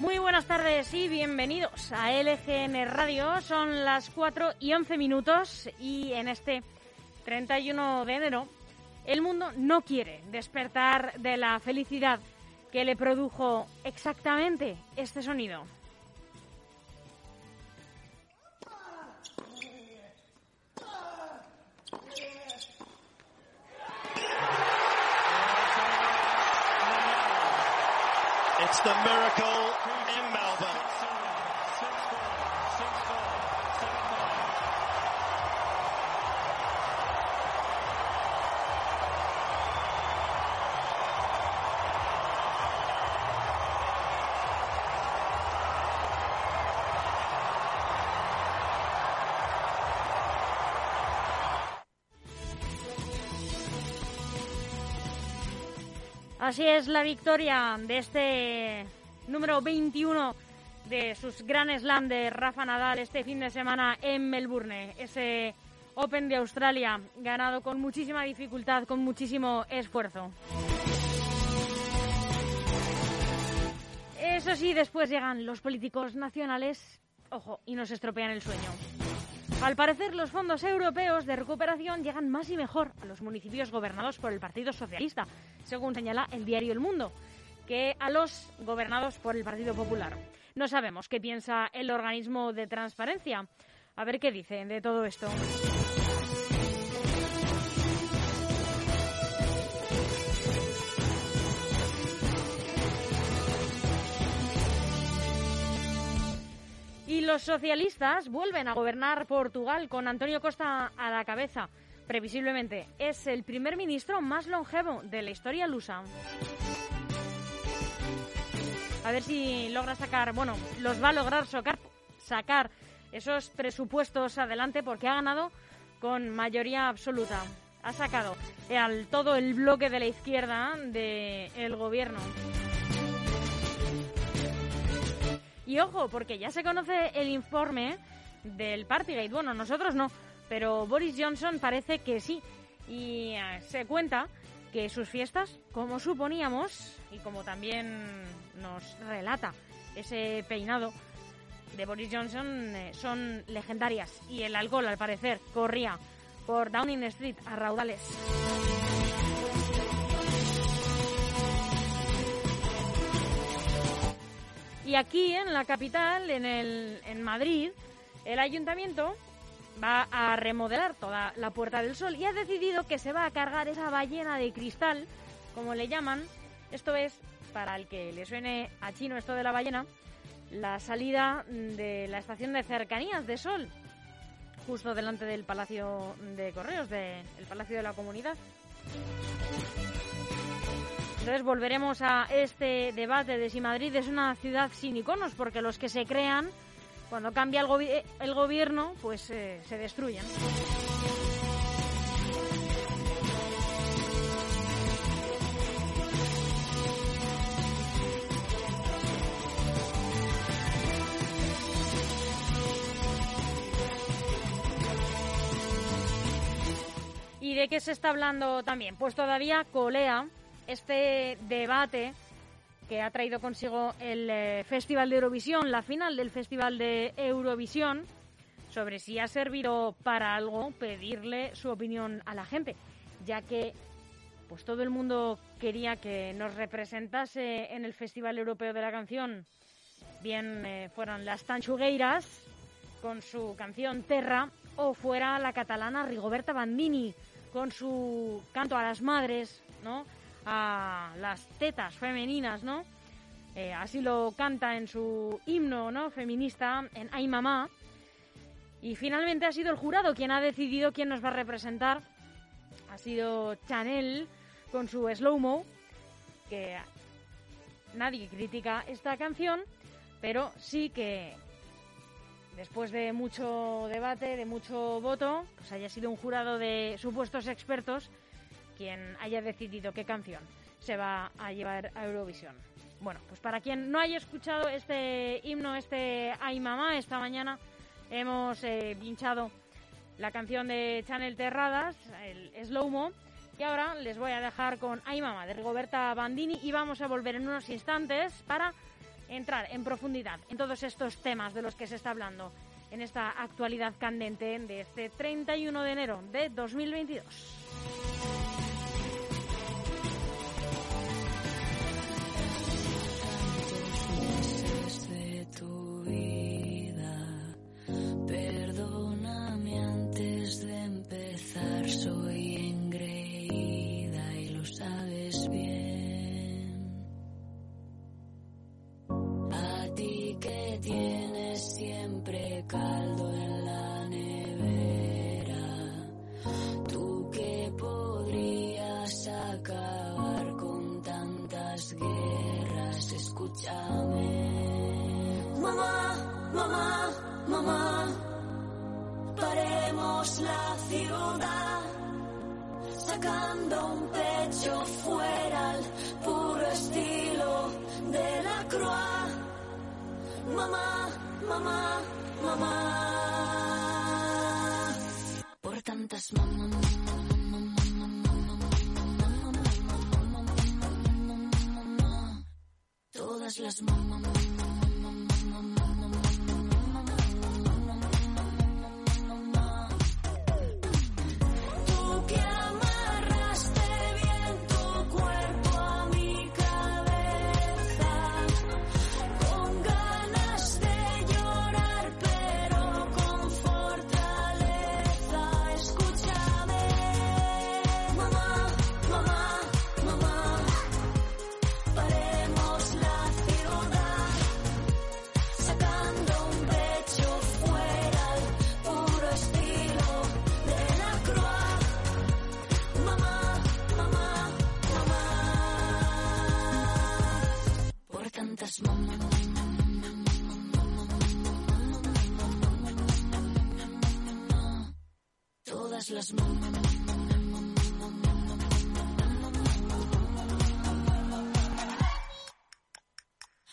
Muy buenas tardes y bienvenidos a LGN Radio. Son las 4 y 11 minutos y en este 31 de enero el mundo no quiere despertar de la felicidad que le produjo exactamente este sonido. It's the miracle Así es la victoria de este número 21 de sus Grand Slam de Rafa Nadal este fin de semana en Melbourne. Ese Open de Australia ganado con muchísima dificultad, con muchísimo esfuerzo. Eso sí, después llegan los políticos nacionales, ojo, y nos estropean el sueño. Al parecer, los fondos europeos de recuperación llegan más y mejor a los municipios gobernados por el Partido Socialista, según señala el diario El Mundo, que a los gobernados por el Partido Popular. No sabemos qué piensa el organismo de transparencia. A ver qué dice de todo esto. Los socialistas vuelven a gobernar Portugal con Antonio Costa a la cabeza. Previsiblemente es el primer ministro más longevo de la historia lusa. A ver si logra sacar, bueno, los va a lograr sacar, esos presupuestos adelante porque ha ganado con mayoría absoluta. Ha sacado al todo el bloque de la izquierda del gobierno. Y ojo, porque ya se conoce el informe del Partygate. Bueno, nosotros no, pero Boris Johnson parece que sí. Y eh, se cuenta que sus fiestas, como suponíamos, y como también nos relata ese peinado de Boris Johnson, eh, son legendarias. Y el alcohol, al parecer, corría por Downing Street a raudales. Y aquí, en la capital, en, el, en Madrid, el ayuntamiento va a remodelar toda la Puerta del Sol y ha decidido que se va a cargar esa ballena de cristal, como le llaman. Esto es, para el que le suene a chino esto de la ballena, la salida de la estación de cercanías de Sol, justo delante del Palacio de Correos, del Palacio de la Comunidad. Entonces volveremos a este debate de si Madrid es una ciudad sin iconos, porque los que se crean, cuando cambia el, gobierno, pues eh, se destruyen. ¿Y de qué se está hablando también? Pues todavía colea este debate que ha traído consigo el eh, Festival de Eurovisión, la final del Festival de Eurovisión, sobre si ha servido para algo pedirle su opinión a la gente, ya que pues todo el mundo quería que nos representase en el Festival Europeo de la Canción, bien eh, fueran las Tanchugueiras con su canción Terra o fuera la catalana Rigoberta Bandini con su canto a las madres, ¿no? A las tetas femeninas, ¿no? Eh, así lo canta en su himno, ¿no? Feminista, en Ay Mamá. Y finalmente ha sido el jurado quien ha decidido quién nos va a representar. Ha sido Chanel con su Slow Mo, que nadie critica esta canción, pero sí que después de mucho debate, de mucho voto, pues haya sido un jurado de supuestos expertos quien haya decidido qué canción se va a llevar a Eurovisión. Bueno, pues para quien no haya escuchado este himno, este Ay Mamá, esta mañana hemos eh, pinchado la canción de Chanel Terradas, el Slow Mo, y ahora les voy a dejar con Ay Mamá de Rigoberta Bandini y vamos a volver en unos instantes para entrar en profundidad en todos estos temas de los que se está hablando en esta actualidad candente de este 31 de enero de 2022. Mamá, mamá, mamá, por tantas mamá. Todas las mamás.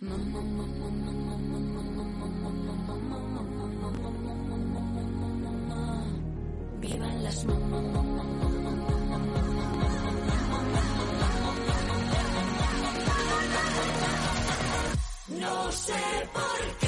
Vivan las No sé por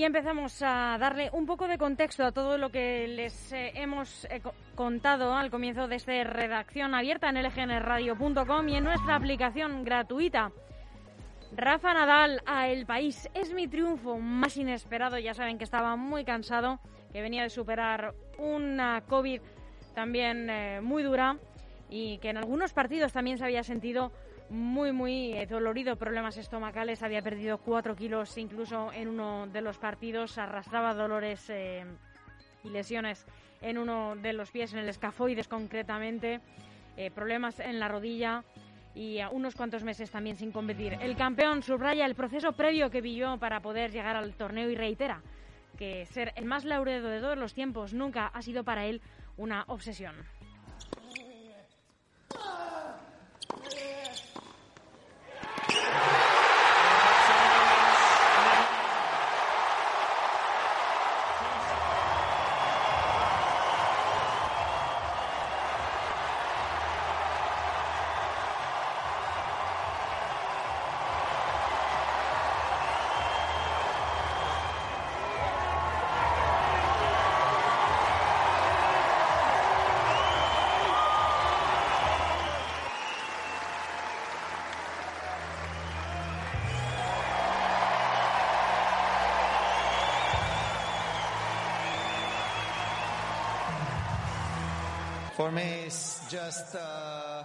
Y empezamos a darle un poco de contexto a todo lo que les eh, hemos eh, co- contado al comienzo de esta redacción abierta en lgnradio.com y en nuestra aplicación gratuita. Rafa Nadal a El País es mi triunfo más inesperado. Ya saben que estaba muy cansado, que venía de superar una COVID también eh, muy dura y que en algunos partidos también se había sentido muy, muy eh, dolorido, problemas estomacales, había perdido cuatro kilos incluso en uno de los partidos, arrastraba dolores eh, y lesiones en uno de los pies, en el escafoides concretamente, eh, problemas en la rodilla y unos cuantos meses también sin competir. El campeón subraya el proceso previo que vivió para poder llegar al torneo y reitera que ser el más laureado de todos los tiempos nunca ha sido para él una obsesión. For me, it's just uh,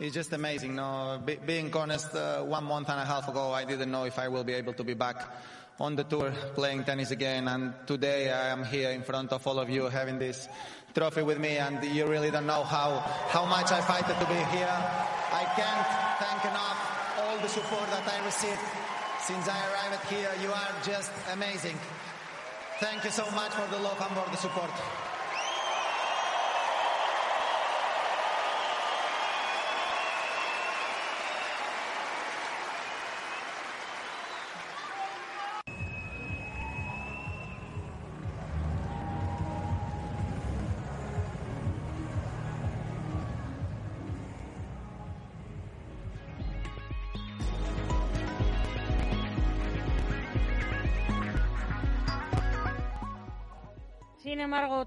it's just amazing. No, Be- being honest, uh, one month and a half ago, I didn't know if I will be able to be back on the tour playing tennis again. And today, I am here in front of all of you, having this trophy with me, and you really don't know how how much I fight to be here. I can't thank enough all the support that I received since I arrived here. You are just amazing. Thank you so much for the love and for the support.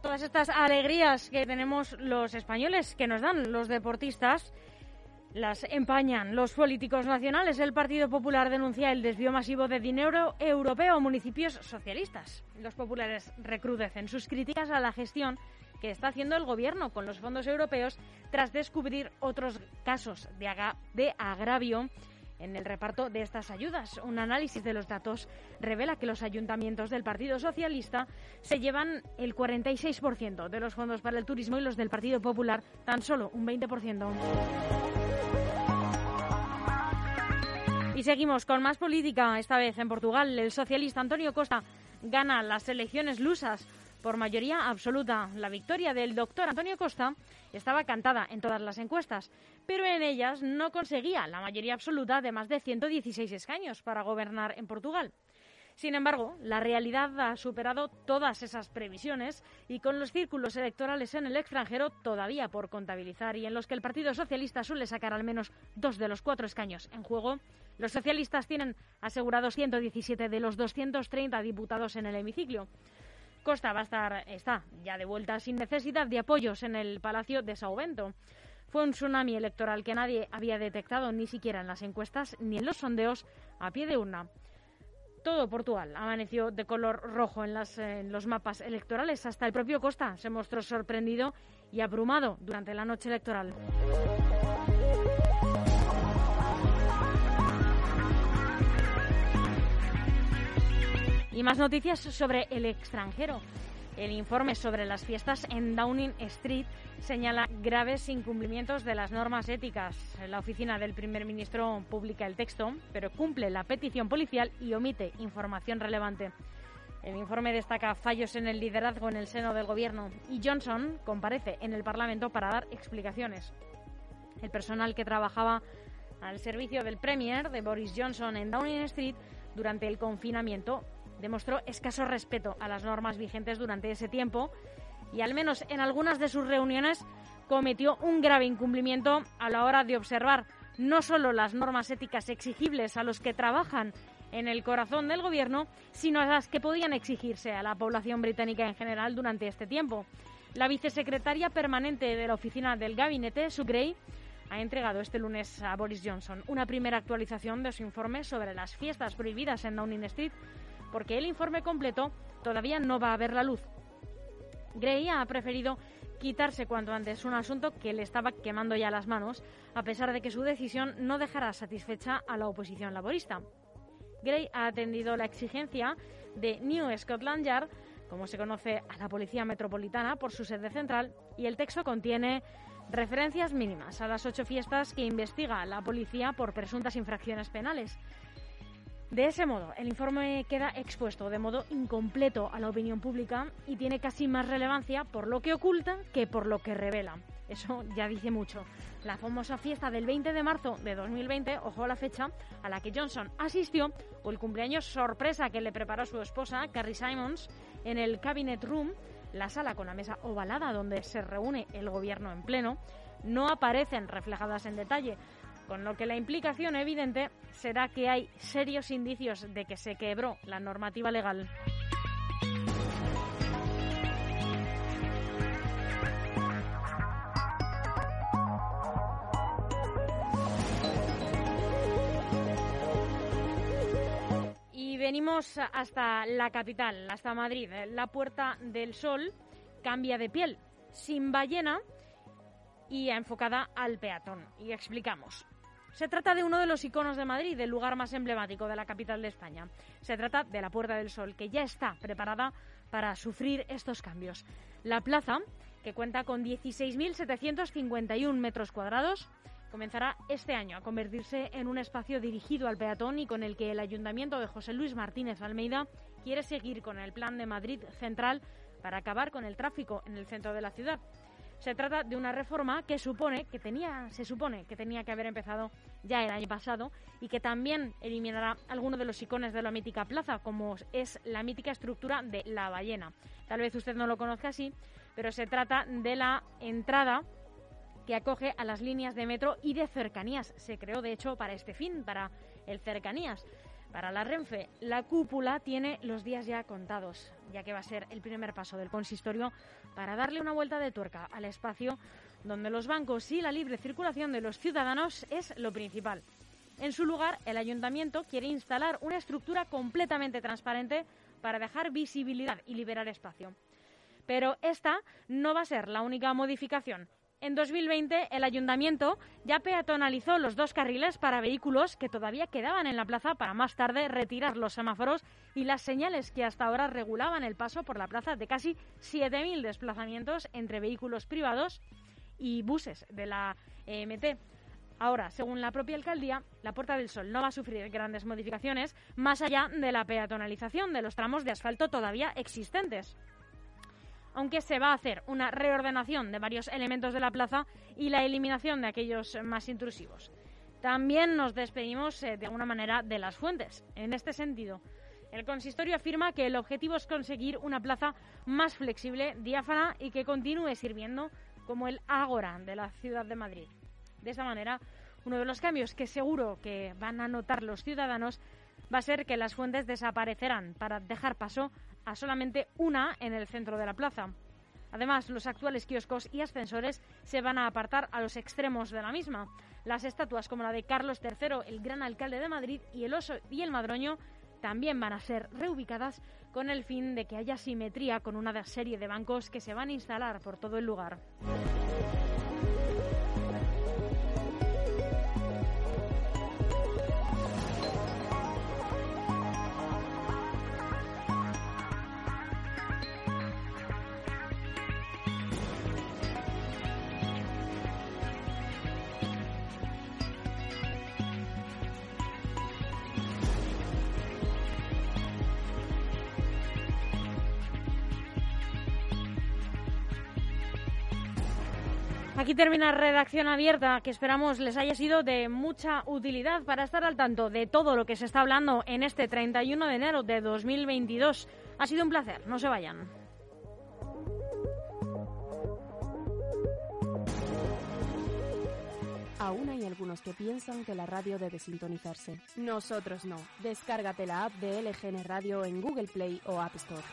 Todas estas alegrías que tenemos los españoles, que nos dan los deportistas, las empañan los políticos nacionales. El Partido Popular denuncia el desvío masivo de dinero europeo a municipios socialistas. Los populares recrudecen sus críticas a la gestión que está haciendo el gobierno con los fondos europeos tras descubrir otros casos de, agravio en el reparto de estas ayudas. Un análisis de los datos revela que los ayuntamientos del Partido Socialista se llevan el 46% de los fondos para el turismo y los del Partido Popular tan solo un 20%. Y seguimos con más política, esta vez en Portugal. El socialista Antonio Costa gana las elecciones lusas por mayoría absoluta. La victoria del doctor Antonio Costa estaba cantada en todas las encuestas, pero en ellas no conseguía la mayoría absoluta de más de 116 escaños para gobernar en Portugal. Sin embargo, la realidad ha superado todas esas previsiones y con los círculos electorales en el extranjero todavía por contabilizar y en los que el Partido Socialista suele sacar al menos dos de los cuatro escaños en juego, los socialistas tienen asegurados 117 de los 230 diputados en el hemiciclo. Costa va a estar, está ya de vuelta sin necesidad de apoyos en el Palacio de Sao Bento. Fue un tsunami electoral que nadie había detectado ni siquiera en las encuestas ni en los sondeos a pie de urna. Todo Portugal amaneció de color rojo en, los mapas electorales. Hasta el propio Costa se mostró sorprendido y abrumado durante la noche electoral. Y más noticias sobre el extranjero. El informe sobre las fiestas en Downing Street señala graves incumplimientos de las normas éticas. La oficina del primer ministro publica el texto, pero cumple la petición policial y omite información relevante. El informe destaca fallos en el liderazgo en el seno del gobierno y Johnson comparece en el Parlamento para dar explicaciones. El personal que trabajaba al servicio del Premier de Boris Johnson en Downing Street durante el confinamiento demostró escaso respeto a las normas vigentes durante ese tiempo y al menos en algunas de sus reuniones cometió un grave incumplimiento a la hora de observar no solo las normas éticas exigibles a los que trabajan en el corazón del gobierno, sino a las que podían exigirse a la población británica en general durante este tiempo. La vicesecretaria permanente de la oficina del gabinete, Sue ha entregado este lunes a Boris Johnson una primera actualización de su informe sobre las fiestas prohibidas en Downing Street, porque el informe completo todavía no va a ver la luz. Gray ha preferido quitarse cuanto antes un asunto que le estaba quemando ya las manos, a pesar de que su decisión no dejará satisfecha a la oposición laborista. Gray ha atendido la exigencia de New Scotland Yard, como se conoce a la Policía Metropolitana por su sede central, y el texto contiene referencias mínimas a las ocho fiestas que investiga la policía por presuntas infracciones penales. De ese modo, el informe queda expuesto de modo incompleto a la opinión pública y tiene casi más relevancia por lo que oculta que por lo que revela. Eso ya dice mucho. La famosa fiesta del 20 de marzo de 2020, ojo a la fecha, a la que Johnson asistió, o el cumpleaños sorpresa que le preparó su esposa, Carrie Simons, en el Cabinet Room, la sala con la mesa ovalada donde se reúne el gobierno en pleno, no aparecen reflejadas en detalle, con lo que la implicación evidente será que hay serios indicios de que se quebró la normativa legal. Y venimos hasta la capital, hasta Madrid. La Puerta del Sol cambia de piel. Sin ballena, y enfocada al peatón. Y explicamos. Se trata de uno de los iconos de Madrid, del lugar más emblemático de la capital de España. Se trata de la Puerta del Sol, que ya está preparada para sufrir estos cambios. La plaza, que cuenta con 16.751 metros cuadrados, comenzará este año a convertirse en un espacio dirigido al peatón y con el que el ayuntamiento de José Luis Martínez Almeida quiere seguir con el plan de Madrid Central para acabar con el tráfico en el centro de la ciudad. Se trata de una reforma que supone que tenía, se supone que tenía que haber empezado ya el año pasado y que también eliminará algunos de los iconos de la mítica plaza, como es la mítica estructura de la ballena. Tal vez usted no lo conozca así, pero se trata de la entrada que acoge a las líneas de metro y de cercanías. Se creó, de hecho, para este fin, para el cercanías. Para la Renfe, la cúpula tiene los días ya contados, ya que va a ser el primer paso del consistorio para darle una vuelta de tuerca al espacio donde los bancos y la libre circulación de los ciudadanos es lo principal. En su lugar, el ayuntamiento quiere instalar una estructura completamente transparente para dejar visibilidad y liberar espacio. Pero esta no va a ser la única modificación. En 2020, el ayuntamiento ya peatonalizó los dos carriles para vehículos que todavía quedaban en la plaza para más tarde retirar los semáforos y las señales que hasta ahora regulaban el paso por la plaza de casi 7.000 desplazamientos entre vehículos privados y buses de la EMT. Ahora, según la propia alcaldía, la Puerta del Sol no va a sufrir grandes modificaciones más allá de la peatonalización de los tramos de asfalto todavía existentes aunque se va a hacer una reordenación de varios elementos de la plaza y la eliminación de aquellos más intrusivos. También nos despedimos eh, de alguna manera de las fuentes. En este sentido, el consistorio afirma que el objetivo es conseguir una plaza más flexible, diáfana y que continúe sirviendo como el ágora de la ciudad de Madrid. De esa manera, uno de los cambios que seguro que van a notar los ciudadanos va a ser que las fuentes desaparecerán para dejar paso a solamente una en el centro de la plaza. Además, los actuales kioscos y ascensores se van a apartar a los extremos de la misma. Las estatuas como la de Carlos III, el gran alcalde de Madrid, y el oso y el madroño también van a ser reubicadas con el fin de que haya simetría con una serie de bancos que se van a instalar por todo el lugar. Aquí termina Redacción Abierta, que esperamos les haya sido de mucha utilidad para estar al tanto de todo lo que se está hablando en este 31 de enero de 2022. Ha sido un placer, no se vayan. Aún hay algunos que piensan que la radio debe sintonizarse. Nosotros no. Descárgate la app de LGN Radio en Google Play o App Store.